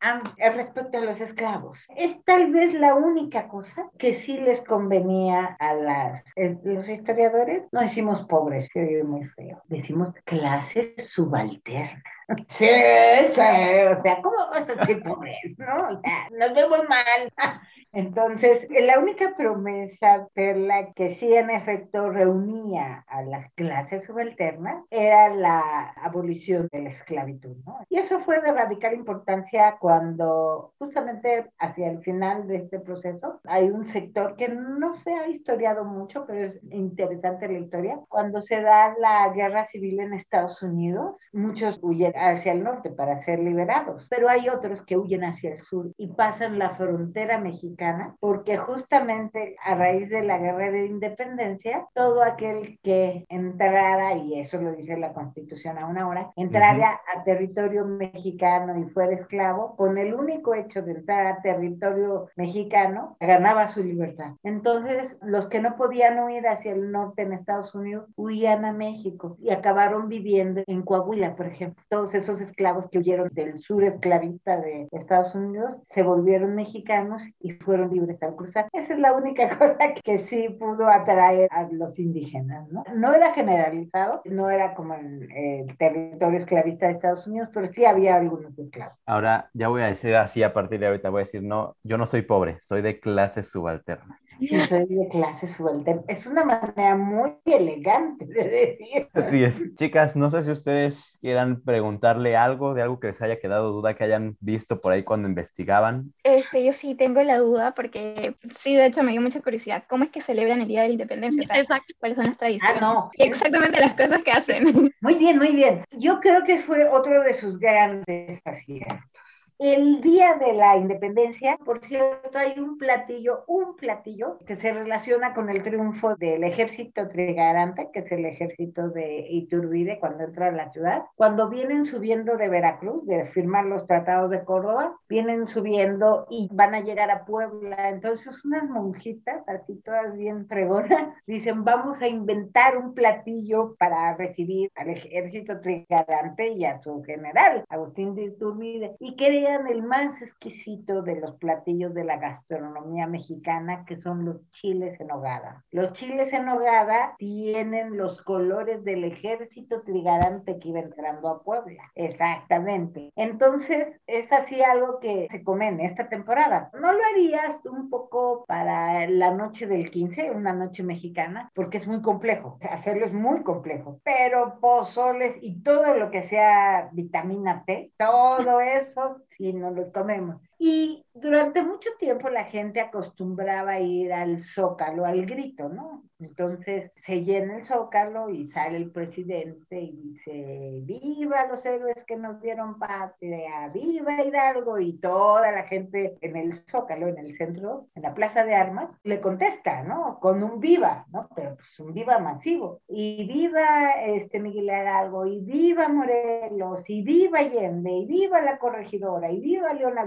Ah, respecto a los esclavos. Es tal vez la única cosa que sí les convenía a las, eh, los historiadores. No decimos pobres, que oye muy feo. Decimos clases subalternas. Sí, sí, o sea, ¿cómo vas a ser pobres, no? O sea, nos vemos mal. Entonces, la única promesa, Perla, que sí en efecto reunía a las clases subalternas era la abolición de la esclavitud. Y eso fue de radical importancia cuando justamente hacia el final de este proceso hay un sector que no se ha historiado mucho, pero es interesante la historia. Cuando se da la guerra civil en Estados Unidos, muchos huyen hacia el norte para ser liberados, pero hay otros que huyen hacia el sur y pasan la frontera mexicana porque justamente a raíz de la guerra de independencia, todo aquel que entrara, y eso lo dice la constitución a una hora, entrara a territorio mexicano y fuera esclavo, con el único hecho de entrar a territorio mexicano, ganaba su libertad. Entonces, los que no podían huir hacia el norte en Estados Unidos, huían a México y acabaron viviendo en Coahuila, por ejemplo. Todos esos esclavos que huyeron del sur esclavista de Estados Unidos se volvieron mexicanos y fueron libres al cruzar. Esa es la única cosa que sí pudo atraer a los indígenas, ¿no? No era generalizado, no era como el, el territorio esclavista de Estados Unidos, pero sí había algunos esclavos. Ahora ya voy a decir así a partir de ahorita, voy a decir, no, yo no soy pobre, soy de clase subalterna. Yo soy de clase subalterna. Es una manera muy elegante de decir. Así es. Chicas, no sé si ustedes quieran preguntarle algo de algo que les haya quedado duda, que hayan visto por ahí cuando investigaban. Este, yo sí tengo la duda porque sí, de hecho me dio mucha curiosidad. ¿Cómo es que celebran el Día de la Independencia? O sea, Exacto. ¿Cuáles son las tradiciones? Ah, no. Y exactamente las cosas que hacen. Muy bien, muy bien. Yo creo que fue otro de sus grandes aciertos. El día de la independencia, por cierto, hay un platillo, un platillo que se relaciona con el triunfo del ejército trigarante, que es el ejército de Iturbide cuando entra a la ciudad. Cuando vienen subiendo de Veracruz, de firmar los tratados de Córdoba, vienen subiendo y van a llegar a Puebla. Entonces, unas monjitas, así todas bien fregonas, dicen, vamos a inventar un platillo para recibir al ejército trigarante y a su general, Agustín de Iturbide. Y el más exquisito de los platillos de la gastronomía mexicana, que son los chiles en hogada. Los chiles en hogada tienen los colores del ejército trigarante que iba entrando a Puebla. Exactamente. Entonces, es así algo que se come en esta temporada. ¿No lo harías un poco para la noche del 15, una noche mexicana? Porque es muy complejo. Hacerlo es muy complejo. Pero pozoles y todo lo que sea vitamina T, todo eso y no los comemos. Y durante mucho tiempo la gente acostumbraba a ir al zócalo, al grito, ¿no? Entonces se llena el zócalo y sale el presidente y dice, viva los héroes que nos dieron patria, viva Hidalgo, y toda la gente en el zócalo, en el centro, en la plaza de armas, le contesta, ¿no? Con un viva, ¿no? Pero pues un viva masivo. Y viva este Miguel Hidalgo, y viva Morelos, y viva Allende, y viva la corregidora, y viva Leona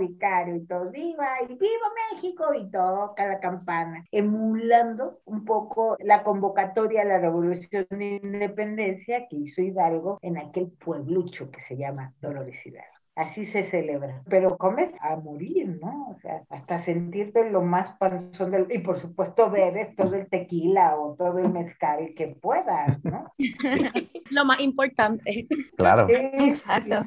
Y todo, viva, y viva México, y toca la campana, emulando un poco la convocatoria a la revolución de independencia que hizo Hidalgo en aquel pueblucho que se llama Dolores Hidalgo. Así se celebra. Pero comes a morir, ¿no? O sea, hasta sentirte lo más panzón del... Y por supuesto bebes todo el tequila o todo el mezcal que puedas, ¿no? Lo más importante. Claro. Sí, Exacto.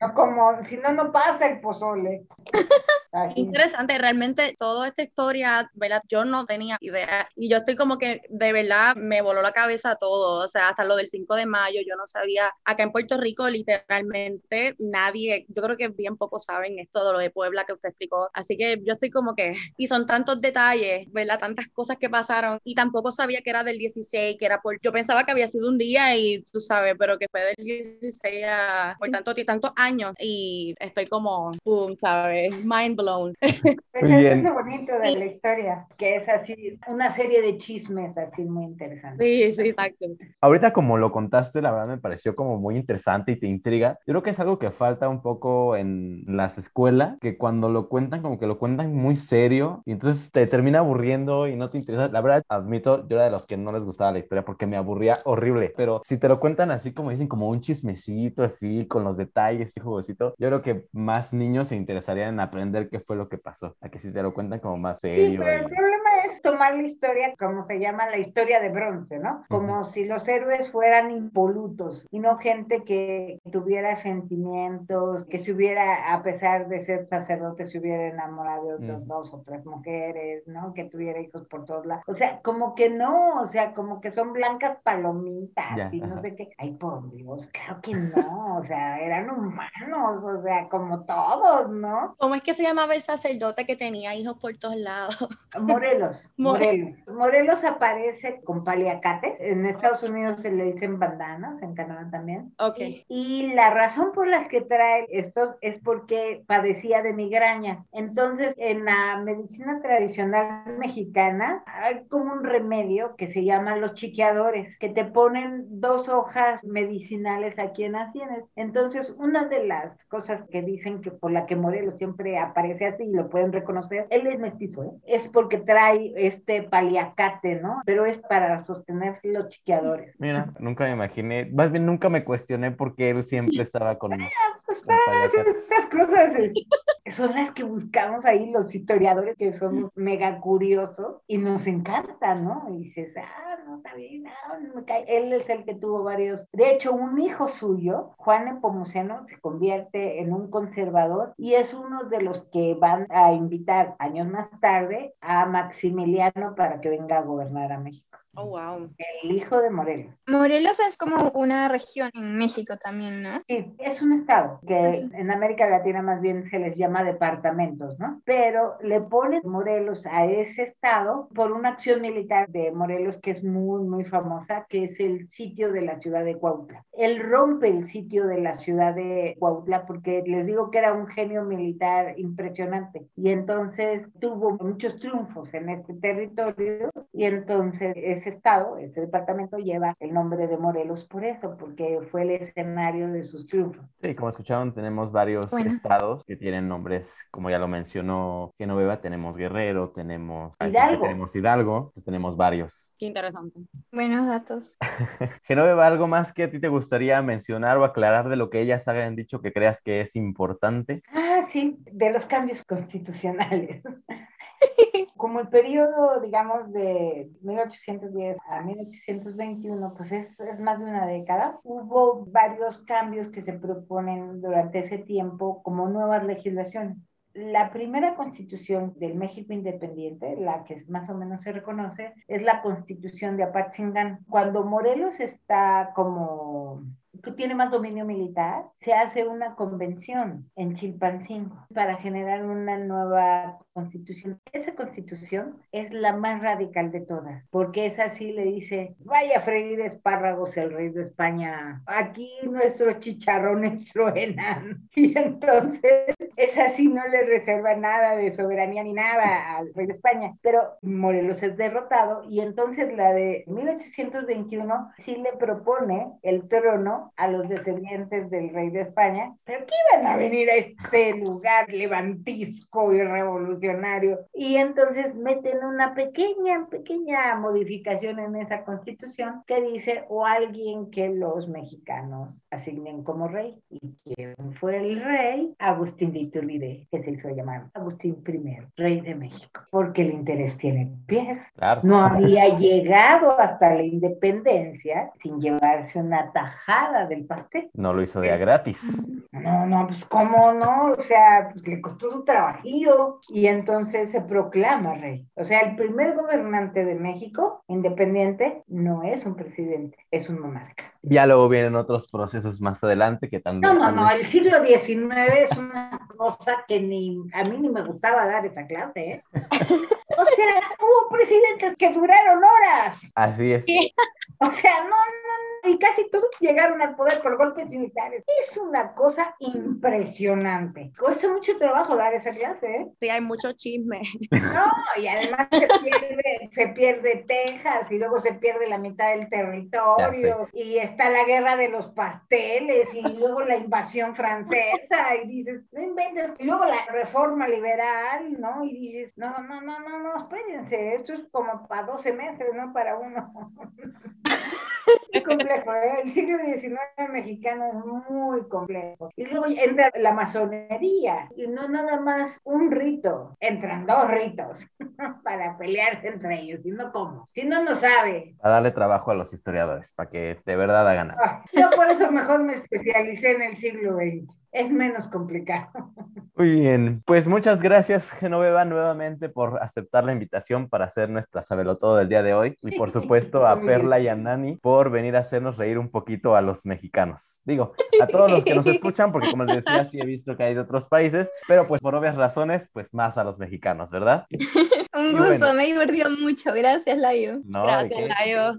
No como, si no, no pasa el pozole. Interesante, realmente toda esta historia, ¿verdad? Yo no tenía idea y yo estoy como que de verdad me voló la cabeza todo, o sea, hasta lo del 5 de mayo, yo no sabía, acá en Puerto Rico literalmente nadie, yo creo que bien pocos saben esto de lo de Puebla que usted explicó, así que yo estoy como que, y son tantos detalles, ¿verdad? Tantas cosas que pasaron y tampoco sabía que era del 16, que era por, yo pensaba que había sido un día y tú sabes, pero que fue del 16 a, por tanto, tantos años y estoy como, pum, ¿sabes? mind blown. Pues Muy eso es lo bonito de la historia, que es así, una serie de chismes así muy interesantes. Sí, sí, exacto. Ahorita como lo contaste, la verdad me pareció como muy interesante y te intriga. Yo creo que es algo que falta un poco en las escuelas, que cuando lo cuentan como que lo cuentan muy serio y entonces te termina aburriendo y no te interesa. La verdad, admito, yo era de los que no les gustaba la historia porque me aburría horrible, pero si te lo cuentan así como dicen, como un chismecito así, con los detalles y juegosito, yo creo que más niños se interesarían en aprender qué fue lo que pasó, a que si te lo cuentan como más Sí, serio. pero el y- problema es tomar la historia, como se llama la historia de bronce, ¿no? Como si los héroes fueran impolutos y no gente que tuviera sentimientos, que se hubiera, a pesar de ser sacerdote, se hubiera enamorado de otras Mm. dos o tres mujeres, ¿no? Que tuviera hijos por todos lados. O sea, como que no, o sea, como que son blancas palomitas Ya, y no ajá. sé qué. Ay, por Dios, claro que no, o sea, eran humanos, o sea, como todos, ¿no? ¿Cómo es que se llamaba el sacerdote que tenía hijos por todos lados? Morelos, More- Morelos. Morelos aparece con paliacates. En Estados Unidos se le dicen bandanas, en Canadá también. Ok. Y la razón por la que trae estos es porque padecía de migrañas. Entonces, en la medicina tradicional mexicana hay como un remedio que se llama los chiqueadores, que te ponen dos hojas medicinales aquí en las sienes. Entonces, una de las cosas que dicen que por la que Morelos siempre aparece así y lo pueden reconocer, él es mestizo, ¿eh? es porque trae este paliacate, ¿no? Pero es para sostener los chiqueadores. Mira, nunca me imaginé, más bien nunca me cuestioné por qué él siempre estaba con, Pues. Estas cosas son las que buscamos ahí los historiadores que somos mega curiosos y nos encanta, ¿no? Y dices, ah, no, está bien, no me cae. Él es el que tuvo varios. De hecho, un hijo suyo, Juan Nepomuceno, se convierte en un conservador y es uno de los que van a invitar años más tarde a Maximiliano para que venga a gobernar a México. Oh, wow. El hijo de Morelos. Morelos es como una región en México también, ¿no? Sí, es un estado que sí. en América Latina más bien se les llama departamentos, ¿no? Pero le ponen Morelos a ese estado por una acción militar de Morelos que es muy, muy famosa, que es el sitio de la ciudad de Cuautla. Él rompe el sitio de la ciudad de Cuautla porque les digo que era un genio militar impresionante y entonces tuvo muchos triunfos en este territorio y entonces ese estado, ese departamento lleva el nombre de Morelos por eso, porque fue el escenario de sus triunfos. Sí, como escucharon, tenemos varios Bueno. estados que tienen nombres, como ya lo mencionó Genoveva, tenemos Guerrero, tenemos Hidalgo. tenemos Hidalgo, entonces tenemos varios. Qué interesante. Buenos datos. Genoveva, ¿algo más que a ti te gustaría mencionar o aclarar de lo que ellas hayan dicho que creas que es importante? Ah, sí, de los cambios constitucionales. Como el periodo, digamos, de 1810 a 1821, pues es, es más de una década, hubo varios cambios que se proponen durante ese tiempo como nuevas legislaciones. La primera constitución del México independiente, la que más o menos se reconoce, es la constitución de Apatzingán. Cuando Morelos está como que tiene más dominio militar, se hace una convención en Chilpancingo para generar una nueva constitución. Esa constitución es la más radical de todas, porque es así, le dice, vaya a freír espárragos el rey de España, aquí nuestros chicharrones truenan. Y entonces es así, no le reserva nada de soberanía ni nada al rey de España, pero Morelos es derrotado y entonces la de 1821 sí le propone el trono a los descendientes del rey de España, pero que iban a venir a este lugar levantisco y revolucionario. Y entonces meten una pequeña, pequeña modificación en esa constitución que dice o alguien que los mexicanos asignen como rey. ¿Y quién fue el rey? Agustín de Iturbide, que se hizo llamar Agustín I, rey de México, porque el interés tiene pies Claro. no había llegado hasta la independencia sin llevarse una tajada del pastel. No lo hizo de a gratis. No, no, pues cómo no, o sea, pues le costó su trabajillo y entonces se proclama rey. O sea, el primer gobernante de México, independiente, no es un presidente, es un monarca. Ya luego vienen otros procesos más adelante que también. No, no, no, el siglo XIX es una cosa que ni a mí ni me gustaba dar esa clase, ¿eh? O sea, hubo presidentes que duraron horas. Así es. Sí. O sea, no, no, y casi todos llegaron al poder por golpes militares. Es una cosa impresionante. Cuesta mucho trabajo dar esa clase, ¿eh? Sí, hay mucho chisme. No, y además se pierde, se pierde Texas y luego se pierde la mitad del territorio y está la guerra de los pasteles y luego la invasión francesa y dices, no inventes. Y luego la reforma liberal, ¿no? Y dices, no, no, no, no, no, espérense, esto es como para 12 meses, no para uno. Complejo, ¿eh? el siglo XIX mexicano es muy complejo. Y luego entra la masonería, y no nada más un rito, entran dos ritos para pelearse entre ellos, y no cómo, si no, no sabe. A darle trabajo a los historiadores, para que de verdad hagan algo. Ah, yo por eso mejor me especialicé en el siglo XX es menos complicado. Muy bien, pues muchas gracias Genoveva nuevamente por aceptar la invitación para hacer nuestra sabelotodo del día de hoy y por supuesto a Perla y a Nani por venir a hacernos reír un poquito a los mexicanos. Digo, a todos los que nos escuchan, porque como les decía, sí he visto que hay de otros países, pero pues por obvias razones, pues más a los mexicanos, ¿verdad? Un gusto, me he divertido mucho. Gracias, Layo. Gracias, Layo.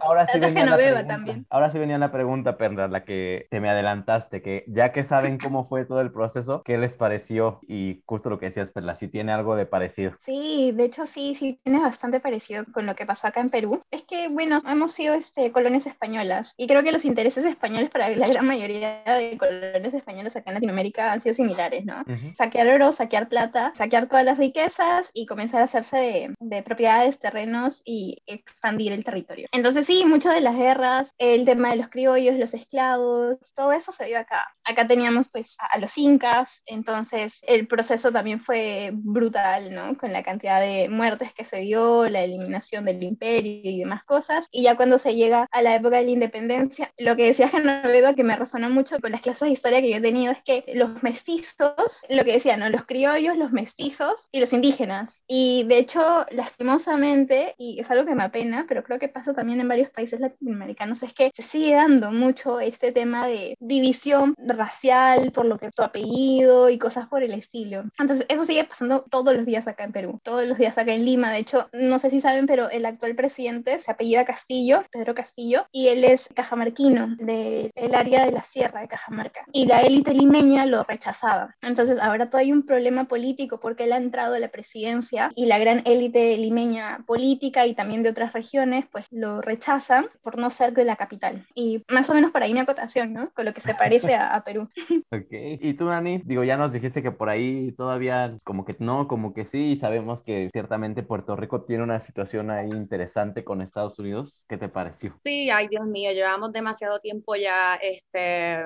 Ahora sí, venía la pregunta, también. ahora sí venía la pregunta, Perla, la que te me adelantaste, que ya que saben cómo fue todo el proceso, ¿qué les pareció? Y justo lo que decías, Perla, si tiene algo de parecido. Sí, de hecho sí, sí tiene bastante parecido con lo que pasó acá en Perú. Es que, bueno, hemos sido este, colonias españolas y creo que los intereses españoles para la gran mayoría de colonias españolas acá en Latinoamérica han sido similares, ¿no? Saquear oro, saquear plata, saquear todas las riquezas y comenzar hacerse de, propiedades, terrenos y expandir el territorio. Entonces sí, muchas de las guerras, el tema de los criollos, los esclavos, todo eso se dio acá. Acá teníamos pues a, los incas, entonces el proceso también fue brutal, ¿no? Con la cantidad de muertes que se dio, la eliminación del imperio y demás cosas. Y ya cuando se llega a la época de la independencia, lo que decía Genoveva que me resonó mucho con las clases de historia que yo he tenido es que los mestizos, lo que decían, ¿no? Los criollos, los mestizos y los indígenas. Y y de hecho, lastimosamente, y es algo que me apena, pero creo que pasa también en varios países latinoamericanos, es que se sigue dando mucho este tema de división racial por lo que tu apellido y cosas por el estilo. Entonces, eso sigue pasando todos los días acá en Perú, todos los días acá en Lima. De hecho, no sé si saben, pero el actual presidente se apellida Castillo, Pedro Castillo, y él es cajamarquino del área de la sierra de Cajamarca. Y la élite limeña lo rechazaba. Entonces, ahora todo hay un problema político porque él ha entrado a la presidencia y la gran élite limeña política y también de otras regiones, pues lo rechazan por no ser de la capital. Y más o menos por ahí mi acotación, ¿no? Con lo que se parece a, Perú. Ok. ¿Y tú, Nani? Digo, ya nos dijiste que por ahí todavía como que no, como que sí, y sabemos que ciertamente Puerto Rico tiene una situación ahí interesante con Estados Unidos. ¿Qué te pareció? Sí, ay Dios mío, llevamos demasiado tiempo ya, este,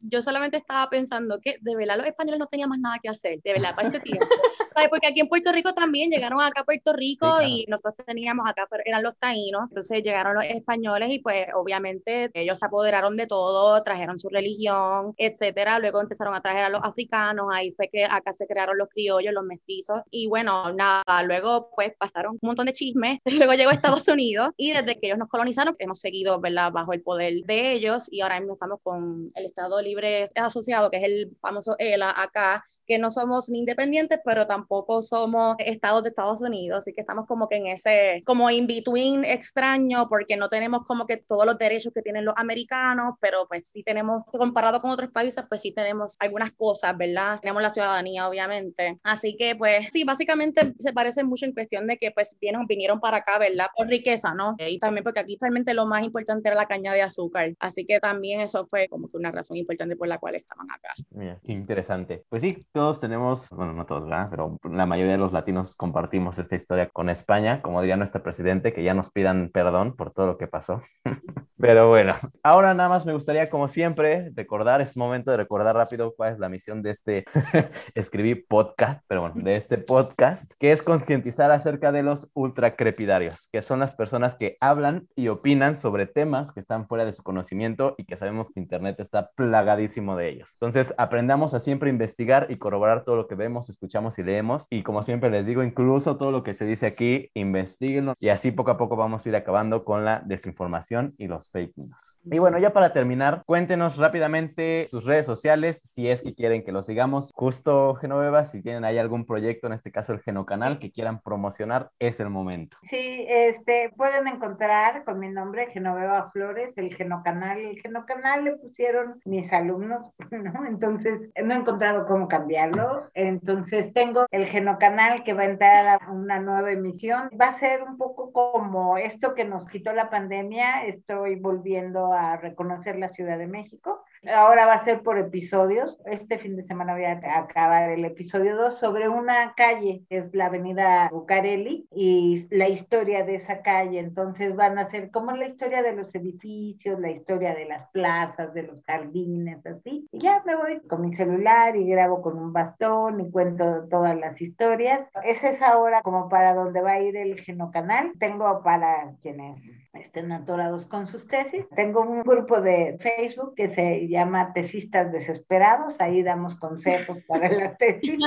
yo solamente estaba pensando que de verdad los españoles no tenían más nada que hacer, de verdad, para ese tiempo. Porque aquí en Puerto Rico también llegaron acá a Puerto Rico y nosotros teníamos acá, eran los taínos, entonces llegaron los españoles y pues obviamente ellos se apoderaron de todo, trajeron su religión, etcétera, luego empezaron a traer a los africanos, ahí fue que acá se crearon los criollos, los mestizos y bueno, nada, luego pues pasaron un montón de chismes, luego llegó a Estados Unidos y desde que ellos nos colonizaron hemos seguido, ¿verdad?, bajo el poder de ellos y ahora mismo estamos con el Estado Libre Asociado, que es el famoso ELA acá, que no somos ni independientes, pero tampoco somos estados de Estados Unidos, así que estamos como que en ese, como in between extraño, porque no tenemos como que todos los derechos que tienen los americanos, pero pues sí tenemos, comparado con otros países, pues sí tenemos algunas cosas, ¿verdad? Tenemos la ciudadanía, obviamente. Así que pues sí, básicamente se parece mucho en cuestión de que pues vinieron, vinieron para acá, ¿verdad? Por riqueza, ¿no? Y también porque aquí realmente lo más importante era la caña de azúcar, así que también eso fue como que una razón importante por la cual estaban acá. Mira, qué interesante. Pues sí, todos tenemos, bueno, no todos, ¿verdad? Pero la mayoría de los latinos compartimos esta historia con España, como diría nuestro presidente, que ya nos pidan perdón por todo lo que pasó. Pero bueno, ahora nada más me gustaría, como siempre, recordar, es momento de recordar rápido cuál es la misión de este, escribí podcast, pero bueno, de este podcast, que es concientizar acerca de los ultracrepidarios, que son las personas que hablan y opinan sobre temas que están fuera de su conocimiento y que sabemos que Internet está plagadísimo de ellos. Entonces, aprendamos a siempre investigar y corroborar todo lo que vemos, escuchamos y leemos. Y como siempre les digo, incluso todo lo que se dice aquí, investiguenlo y así poco a poco vamos a ir acabando con la desinformación y los fake news. Y bueno, ya para terminar, cuéntenos rápidamente sus redes sociales, si es que quieren que lo sigamos. Justo, Genoveva, si tienen ahí algún proyecto, en este caso el Genocanal, que quieran promocionar, es el momento. Sí, este, pueden encontrar con mi nombre, Genoveva Flores, el Genocanal. El Genocanal le pusieron mis alumnos, ¿no? Entonces, no he encontrado cómo cambiarlo. Entonces, tengo el Genocanal que va a entrar a una nueva emisión. Va a ser un poco como esto que nos quitó la pandemia. Estoy volviendo a reconocer la Ciudad de México. Ahora va a ser por episodios. Este fin de semana voy a acabar el episodio 2 sobre una calle, que es la avenida Bucareli, y la historia de esa calle. Entonces van a ser como la historia de los edificios, la historia de las plazas, de los jardines, así. Y ya me voy con mi celular y grabo con un bastón y cuento todas las historias. Esa es ahora como para donde va a ir el Genocanal. Tengo para quienes estén atorados con sus tesis. Tengo un grupo de Facebook que se llama Tesistas Desesperados, ahí damos consejos para la tesis.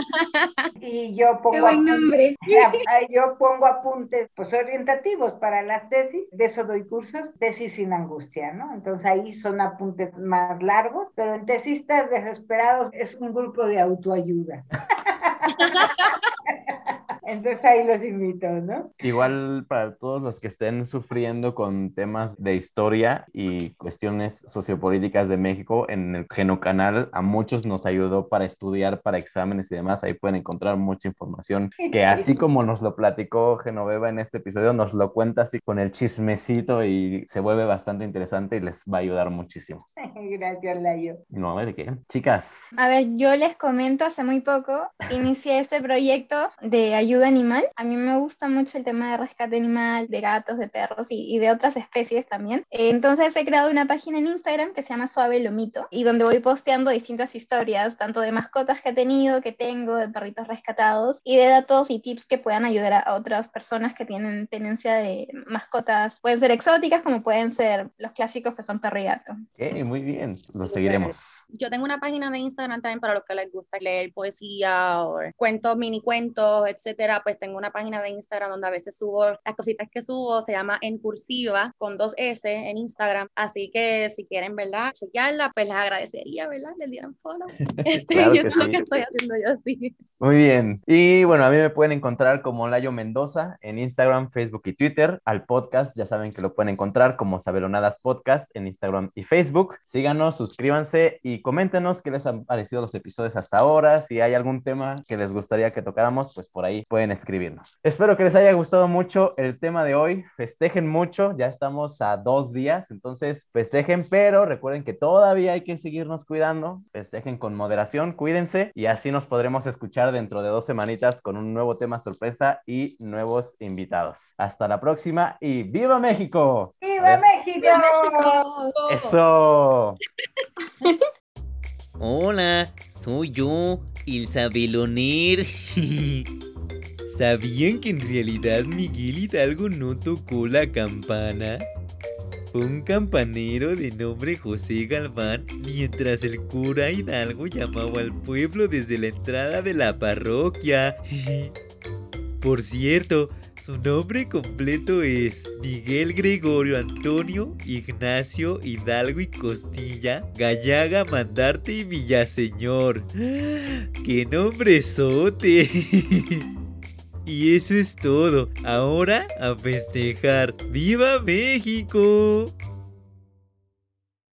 Y yo pongo, Qué buen nombre. apuntes, yo pongo apuntes pues, orientativos para las tesis, de eso doy cursos, tesis sin angustia, ¿no? Entonces ahí son apuntes más largos, pero en Tesistas Desesperados es un grupo de autoayuda. Entonces ahí los invito, ¿no? Igual para todos los que estén sufriendo con temas de historia y cuestiones sociopolíticas de México, en el Genocanal a muchos nos ayudó para estudiar, para exámenes y demás. Ahí pueden encontrar mucha información que así como nos lo platicó Genoveva en este episodio, nos lo cuenta así con el chismecito y se vuelve bastante interesante y les va a ayudar muchísimo. Gracias, Layo. No, ¿de qué? Chicas. A ver, yo les comento, hace muy poco inicié este proyecto de ayuda animal. A mí me gusta mucho el tema de rescate animal, de gatos, de perros y, y de otras especies también. Eh, Entonces he creado una página en Instagram que se llama Suave Lomito y donde voy posteando distintas historias, tanto de mascotas que he tenido, que tengo, de perritos rescatados y de datos y tips que puedan ayudar a, otras personas que tienen tenencia de mascotas. Pueden ser exóticas como pueden ser los clásicos que son perro y gato. Ok, muy bien, lo seguiremos. Yo tengo una página de Instagram también para los que les gusta leer poesía o cuentos, mini cuentos, etcétera. Pues tengo una página de Instagram donde a veces subo las cositas que subo, se llama En Cursiva con dos S en Instagram. Así que si quieren, ¿verdad? Chequearla, pues les agradecería, ¿verdad? Les dieran follow. Claro y eso es lo que estoy haciendo yo así. Muy bien. Y bueno, a mí me pueden encontrar como Layo Mendoza en Instagram, Facebook y Twitter. Al podcast ya saben que lo pueden encontrar como Sabelonadas Podcast en Instagram y Facebook. Síganos, suscríbanse y coméntenos qué les han parecido los episodios hasta ahora. Si hay algún tema que les gustaría que tocáramos, pues por ahí pueden escribirnos. Espero que les haya gustado mucho el tema de hoy. Festejen mucho, ya estamos a dos días, entonces festejen, pero recuerden que todavía hay que seguirnos cuidando. Festejen con moderación, cuídense y así nos podremos escuchar dentro de dos semanitas con un nuevo tema sorpresa y nuevos invitados. Hasta la próxima y ¡Viva México! ¡Viva México! Eso. Hola, soy yo, el Sabeloner. ¿Sabían que en realidad Miguel Hidalgo no tocó la campana? Un campanero de nombre José Galván mientras el cura Hidalgo llamaba al pueblo desde la entrada de la parroquia. Por cierto, su nombre completo es Miguel Gregorio Antonio Ignacio Hidalgo y Costilla Gallaga Mandarte y Villaseñor. ¡Qué nombrezote! Y eso es todo. Ahora a festejar. ¡Viva México!